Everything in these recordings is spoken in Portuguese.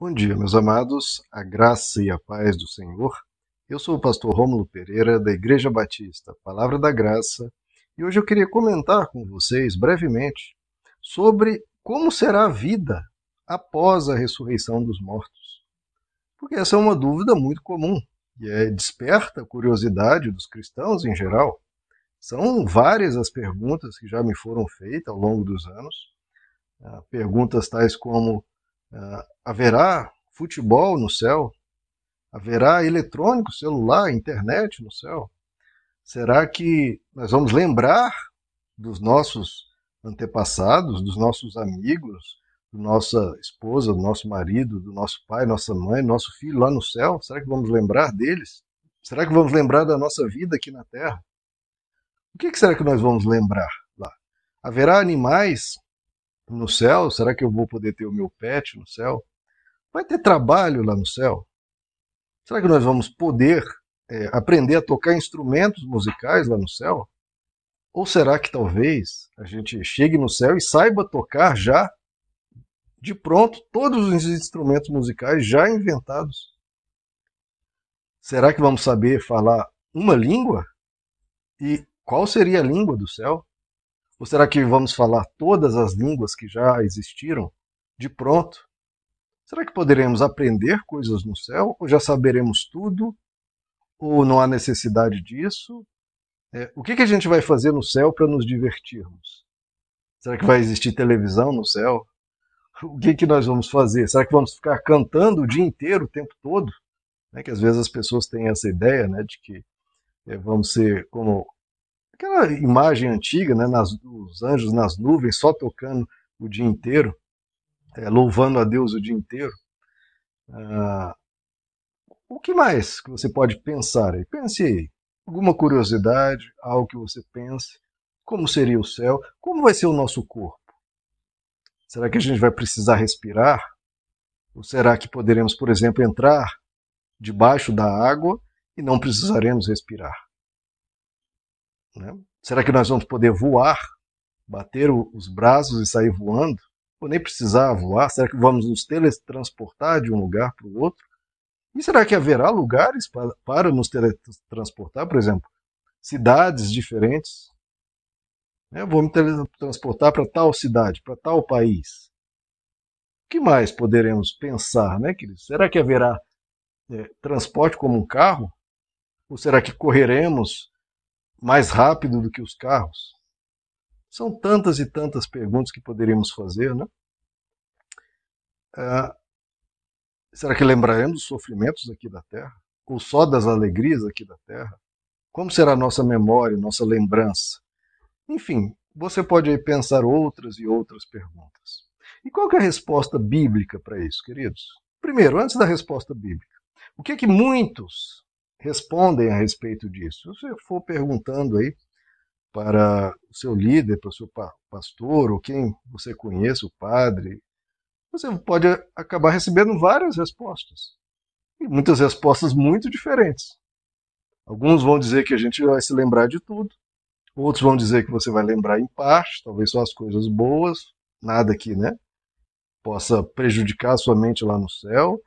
Bom dia, meus amados, a graça e a paz do Senhor. Eu sou o pastor Rômulo Pereira, da Igreja Batista, Palavra da Graça, e hoje eu queria comentar com vocês brevemente sobre como será a vida após a ressurreição dos mortos. Porque essa é uma dúvida muito comum e é, desperta a curiosidade dos cristãos em geral. São várias as perguntas que já me foram feitas ao longo dos anos. Ah, perguntas tais como Uh, haverá futebol no céu? Haverá eletrônico, celular, internet no céu? Será que nós vamos lembrar dos nossos antepassados, dos nossos amigos, da nossa esposa, do nosso marido, do nosso pai, nossa mãe, nosso filho lá no céu? Será que vamos lembrar deles? Será que vamos lembrar da nossa vida aqui na terra? O que, será que nós vamos lembrar lá? Haverá animais no céu? Será que eu vou poder ter o meu pet no céu? Vai ter trabalho lá no céu? Será que nós vamos poder é, aprender a tocar instrumentos musicais lá no céu? Ou será que talvez a gente chegue no céu e saiba tocar já de pronto todos os instrumentos musicais já inventados? Será que vamos saber falar uma língua? E qual seria a língua do céu? Ou será que vamos falar todas as línguas que já existiram de pronto? Será que poderemos aprender coisas no céu? Ou já saberemos tudo? Ou não há necessidade disso? É, o que, que a gente vai fazer no céu para nos divertirmos? Será que vai existir televisão no céu? O que, que nós vamos fazer? Será que vamos ficar cantando o dia inteiro, o tempo todo? É que às vezes as pessoas têm essa ideia né, de que é, vamos ser como aquela imagem antiga, né, nas, os anjos nas nuvens, só tocando o dia inteiro, é, louvando a Deus o dia inteiro. Ah, o que mais que você pode pensar aí? Pense aí. Alguma curiosidade, algo que você pense? Como seria o céu? Como vai ser o nosso corpo? Será que a gente vai precisar respirar? Ou será que poderemos, por exemplo, entrar debaixo da água e não precisaremos respirar? Né? Será que nós vamos poder voar, bater os braços e sair voando? Ou nem precisar voar? Será que vamos nos teletransportar de um lugar para o outro? E será que haverá lugares para, para nos teletransportar, por exemplo, cidades diferentes? Eu vou me teletransportar para tal cidade, para tal país. O que mais poderemos pensar, né, queridos? Será que haverá é, transporte como um carro? Ou será que correremos mais rápido do que os carros? São tantas e tantas perguntas que poderíamos fazer, né? Ah, será que lembraremos dos sofrimentos aqui da Terra? Ou só das alegrias aqui da Terra? Como será a nossa memória, nossa lembrança? Enfim, você pode aí pensar outras e outras perguntas. E qual é a resposta bíblica para isso, queridos? Primeiro, antes da resposta bíblica, o que é que muitos respondem a respeito disso. Se você for perguntando aí para o seu líder, para o seu pastor, ou quem você conhece, o padre, você pode acabar recebendo várias respostas. E muitas respostas muito diferentes. Alguns vão dizer que a gente vai se lembrar de tudo, outros vão dizer que você vai lembrar em parte, talvez só as coisas boas, nada que, né, possa prejudicar a sua mente lá no céu,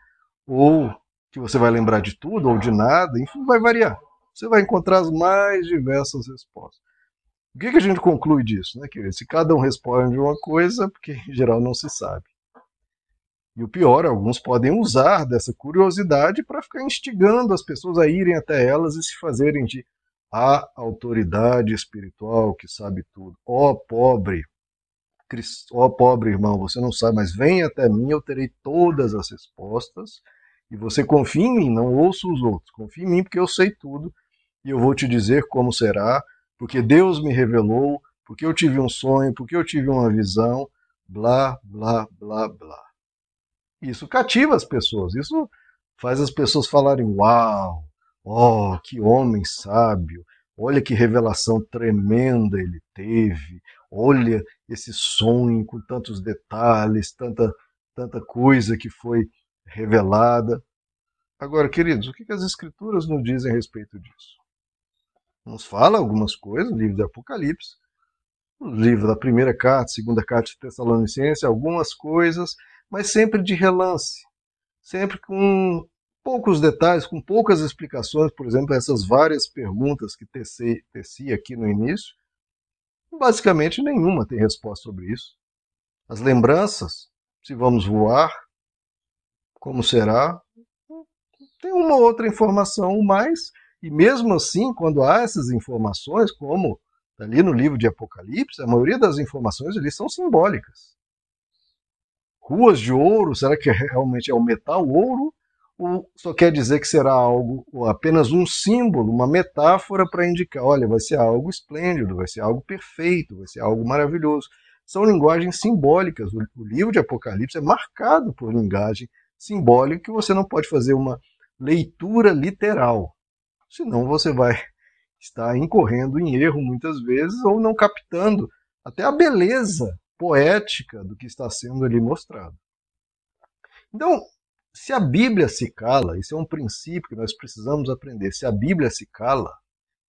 ou que você vai lembrar de tudo ou de nada, enfim, vai variar. Você vai encontrar as mais diversas respostas. O que, que a gente conclui disso? Né, querido? Se cada um responde uma coisa, porque em geral não se sabe. E o pior, alguns podem usar dessa curiosidade para ficar instigando as pessoas a irem até elas e se fazerem de a autoridade espiritual que sabe tudo. Ó oh, pobre, ó oh, pobre irmão, você não sabe, mas vem até mim, eu terei todas as respostas e você confia em mim, não ouça os outros. Confia em mim porque eu sei tudo e eu vou te dizer como será, porque Deus me revelou, porque eu tive um sonho, porque eu tive uma visão, blá, blá, blá, blá. Isso cativa as pessoas, isso faz as pessoas falarem: Uau, oh, que homem sábio, olha que revelação tremenda ele teve, olha esse sonho com tantos detalhes, tanta, tanta coisa que foi revelada. Agora, queridos, o que as Escrituras nos dizem a respeito disso? Nos fala algumas coisas, no livro de Apocalipse, no livro da primeira carta, segunda carta de Tessalonicense, algumas coisas, mas sempre de relance. sempre com poucos detalhes, com poucas explicações, por exemplo, essas várias perguntas que teci, teci aqui no início, basicamente nenhuma tem resposta sobre isso. As lembranças, se vamos voar, como será, tem uma outra informação mais, e mesmo assim, quando há essas informações, como ali no livro de Apocalipse, a maioria das informações ali são simbólicas. Ruas de ouro, será que realmente é o metal ouro? Ou só quer dizer que será algo, apenas um símbolo, uma metáfora para indicar, olha, vai ser algo esplêndido, vai ser algo perfeito, vai ser algo maravilhoso. São linguagens simbólicas. O livro de Apocalipse é marcado por linguagem simbólica que você não pode fazer uma leitura literal. Senão você vai estar incorrendo em erro muitas vezes ou não captando até a beleza poética do que está sendo ali mostrado. Então, se a Bíblia se cala, isso é um princípio que nós precisamos aprender. Se a Bíblia se cala,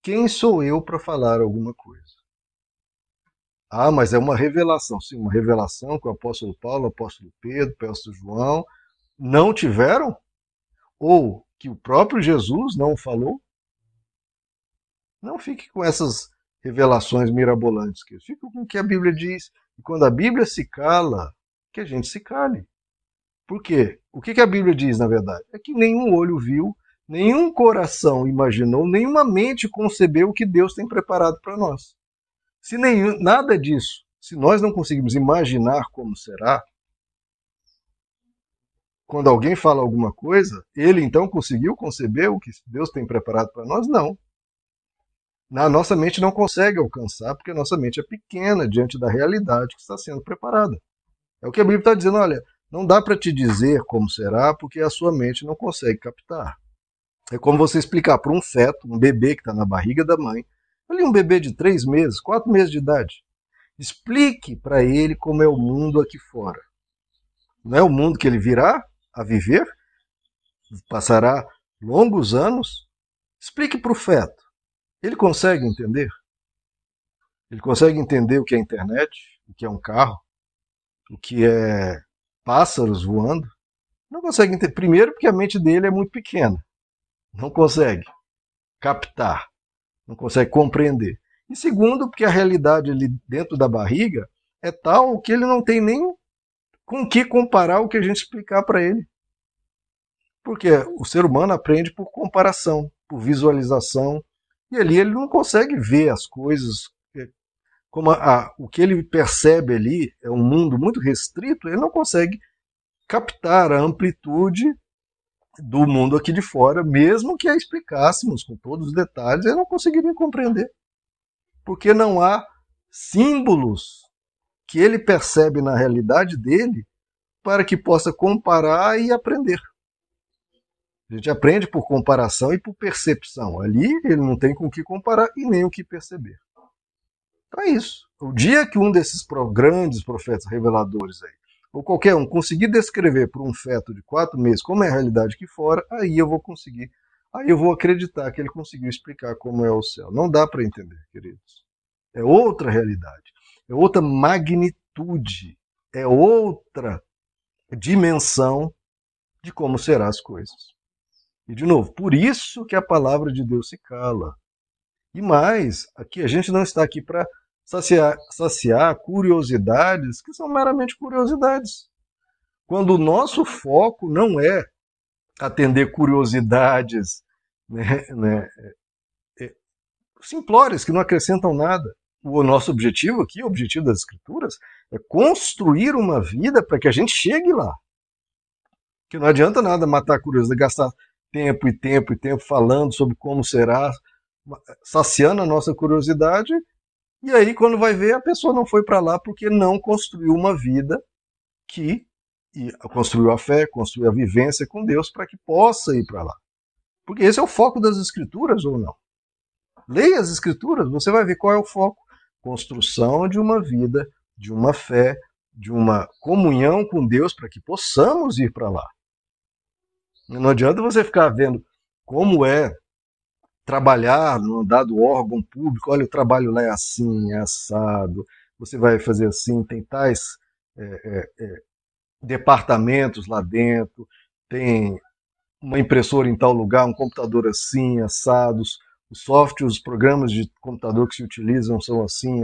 quem sou eu para falar alguma coisa? Ah, mas é uma revelação. Sim, uma revelação que o apóstolo Paulo, o apóstolo Pedro, o apóstolo João não tiveram? Ou que o próprio Jesus não falou? Não fique com essas revelações mirabolantes. Fique com o que a Bíblia diz. E quando a Bíblia se cala, que a gente se cale. Por quê? O que a Bíblia diz, na verdade? É que nenhum olho viu, nenhum coração imaginou, nenhuma mente concebeu o que Deus tem preparado para nós. Se nenhum, nada disso, se nós não conseguimos imaginar como será, quando alguém fala alguma coisa, ele então conseguiu conceber o que Deus tem preparado para nós? Não. A nossa mente não consegue alcançar, porque a nossa mente é pequena diante da realidade que está sendo preparada. É o que a Bíblia está dizendo, olha, não dá para te dizer como será, porque a sua mente não consegue captar. É como você explicar para um feto, um bebê que está na barriga da mãe, ali um bebê de três meses, quatro meses de idade, explique para ele como é o mundo aqui fora. Não é o mundo que ele virá a viver? Passará longos anos? Explique para o feto. Ele consegue entender? Ele consegue entender o que é internet, o que é um carro, o que é pássaros voando? Não consegue entender. Primeiro, porque a mente dele é muito pequena. Não consegue captar, não consegue compreender. E segundo, porque a realidade ali dentro da barriga é tal que ele não tem nem com que comparar o que a gente explicar para ele. Porque o ser humano aprende por comparação, por visualização, e ali ele não consegue ver as coisas é, como a, a, o que ele percebe ali é um mundo muito restrito, ele não consegue captar a amplitude do mundo aqui de fora, mesmo que a explicássemos com todos os detalhes, ele não conseguiria compreender. Porque não há símbolos que ele percebe na realidade dele para que possa comparar e aprender. A gente aprende por comparação e por percepção. Ali ele não tem com o que comparar e nem o que perceber. Então é isso. O dia que um desses grandes profetas reveladores aí, ou qualquer um, conseguir descrever para um feto de quatro meses como é a realidade aqui fora, aí eu vou conseguir, aí eu vou acreditar que ele conseguiu explicar como é o céu. Não dá para entender, queridos. É outra realidade, é outra magnitude, é outra dimensão de como serão as coisas. E, de novo, por isso que a palavra de Deus se cala. E mais, aqui a gente não está aqui para saciar, saciar curiosidades que são meramente curiosidades. Quando o nosso foco não é atender curiosidades né, né, é, é, simplórias que não acrescentam nada. O nosso objetivo aqui, o objetivo das Escrituras, é construir uma vida para que a gente chegue lá. Que não adianta nada matar a curiosidade, gastar tempo e tempo e tempo falando sobre como será, saciando a nossa curiosidade, e aí quando vai ver a pessoa não foi para lá porque não construiu uma vida que construiu a fé, construiu a vivência com Deus para que possa ir para lá. Porque esse é o foco das escrituras ou não? Leia as escrituras, você vai ver qual é o foco. Construção de uma vida, de uma fé, de uma comunhão com Deus para que possamos ir para lá. Não adianta você ficar vendo como é trabalhar num dado órgão público. Olha, o trabalho lá é assim, é assado. Você vai fazer assim, tem tais é, é, é, departamentos lá dentro, tem uma impressora em tal lugar, um computador assim, assados, os softwares, os programas de computador que se utilizam são assim.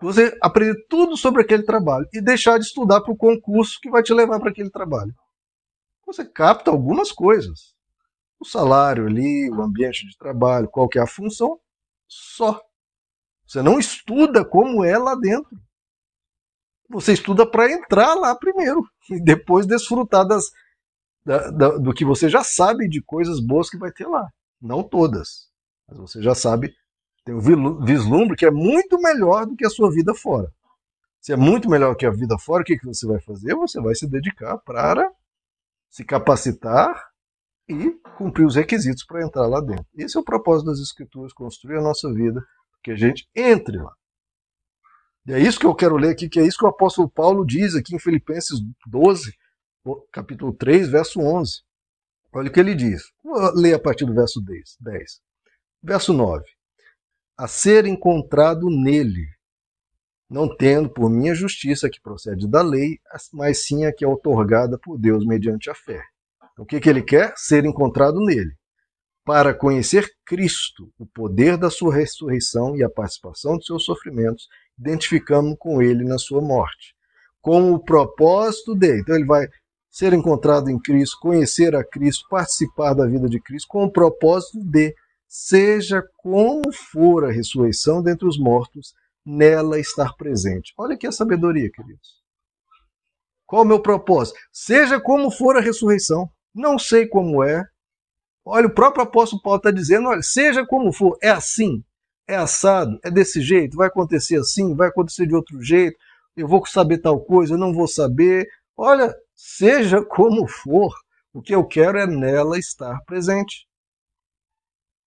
Você aprender tudo sobre aquele trabalho e deixar de estudar para o concurso que vai te levar para aquele trabalho. Você capta algumas coisas. O salário ali, o ambiente de trabalho, qual que é a função, só. Você não estuda como é lá dentro. Você estuda para entrar lá primeiro e depois desfrutar das, da, da, do que você já sabe de coisas boas que vai ter lá. Não todas, mas você já sabe, tem um vislumbre que é muito melhor do que a sua vida fora. Se é muito melhor que a vida fora, o que, que você vai fazer? Você vai se dedicar para se capacitar e cumprir os requisitos para entrar lá dentro. Esse é o propósito das Escrituras, construir a nossa vida, que a gente entre lá. E é isso que eu quero ler aqui, que é isso que o apóstolo Paulo diz aqui em Filipenses 12, capítulo 3, verso 11. Olha o que ele diz. Vou ler a partir do verso 10. 10. Verso 9. A ser encontrado nele, não tendo por minha justiça que procede da lei, mas sim a que é otorgada por Deus mediante a fé. Então, o que, que ele quer? Ser encontrado nele. Para conhecer Cristo, o poder da sua ressurreição e a participação dos seus sofrimentos, identificando com ele na sua morte. Com o propósito dele. Então, ele vai ser encontrado em Cristo, conhecer a Cristo, participar da vida de Cristo, com o propósito de, seja como for a ressurreição dentre os mortos, nela estar presente. Olha aqui a sabedoria, queridos. Qual o meu propósito? Seja como for a ressurreição. Não sei como é. Olha, o próprio apóstolo Paulo está dizendo: olha, seja como for, é assim, é assado, é desse jeito, vai acontecer assim, vai acontecer de outro jeito, eu vou saber tal coisa, eu não vou saber. Olha, Seja como for, o que eu quero é nela estar presente.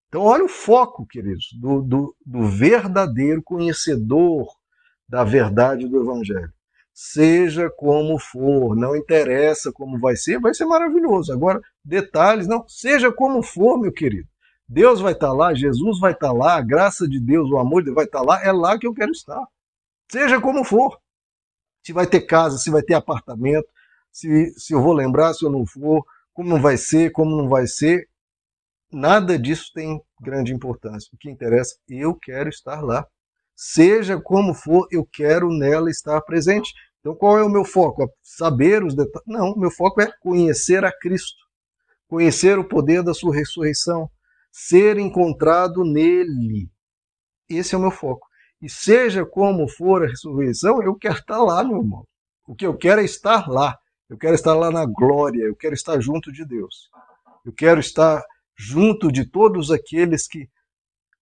Então, olha o foco, queridos, do, do, do verdadeiro conhecedor da verdade do Evangelho. Seja como for, não interessa como vai ser, vai ser maravilhoso. Agora, detalhes, não, seja como for, meu querido. Deus vai estar lá, Jesus vai estar lá, a graça de Deus, o amor de Deus vai estar lá, é lá que eu quero estar. Seja como for. Se vai ter casa, se vai ter apartamento, se, se eu vou lembrar, se eu não for, como não vai ser, como não vai ser. Nada disso tem grande importância. O que interessa, eu quero estar lá. Seja como for, eu quero nela estar presente. Então, qual é o meu foco? Saber os detalhes? Não, meu foco é conhecer a Cristo, conhecer o poder da sua ressurreição, ser encontrado nele. Esse é o meu foco. E seja como for a ressurreição, eu quero estar lá, meu irmão. O que eu quero é estar lá. Eu quero estar lá na glória, eu quero estar junto de Deus. Eu quero estar junto de todos aqueles que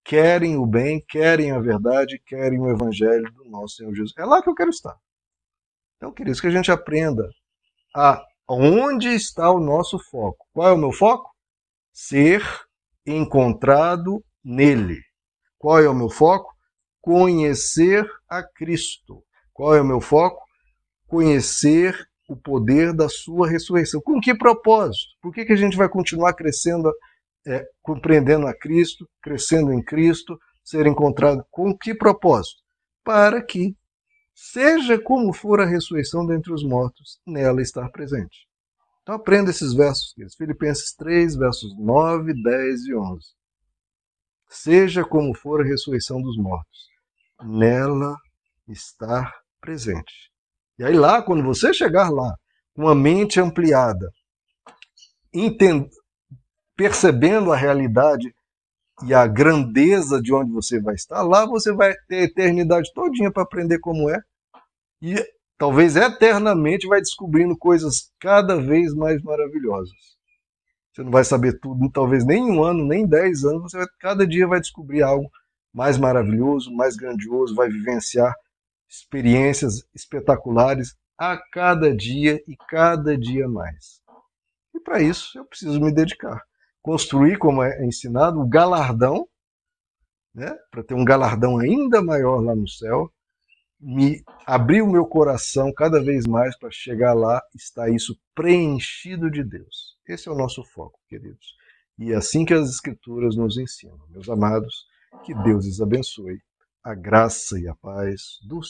querem o bem, querem a verdade, querem o evangelho do nosso Senhor Jesus. É lá que eu quero estar. Então, queridos, que a gente aprenda a onde está o nosso foco. Qual é o meu foco? Ser encontrado nele. Qual é o meu foco? Conhecer a Cristo. Qual é o meu foco? Conhecer o poder da sua ressurreição. Com que propósito? Por que, que a gente vai continuar crescendo, é, compreendendo a Cristo, crescendo em Cristo, ser encontrado? Com que propósito? Para que, seja como for a ressurreição dentre os mortos, nela estar presente. Então aprenda esses versos, Filipenses 3, versos 9, 10 e 11. Seja como for a ressurreição dos mortos, nela estar presente. E aí lá, quando você chegar lá, com a mente ampliada, entend... percebendo a realidade e a grandeza de onde você vai estar, lá você vai ter a eternidade todinha para aprender como é. E talvez eternamente vai descobrindo coisas cada vez mais maravilhosas. Você não vai saber tudo, talvez nem um ano, nem dez anos, você vai, cada dia vai descobrir algo mais maravilhoso, mais grandioso, vai vivenciar experiências espetaculares a cada dia e cada dia mais. E para isso eu preciso me dedicar. Construir, como é ensinado, o galardão, né, para ter um galardão ainda maior lá no céu, me abrir o meu coração cada vez mais para chegar lá, está isso preenchido de Deus. Esse é o nosso foco, queridos. E é assim que as Escrituras nos ensinam. Meus amados, que Deus os abençoe. A graça e a paz do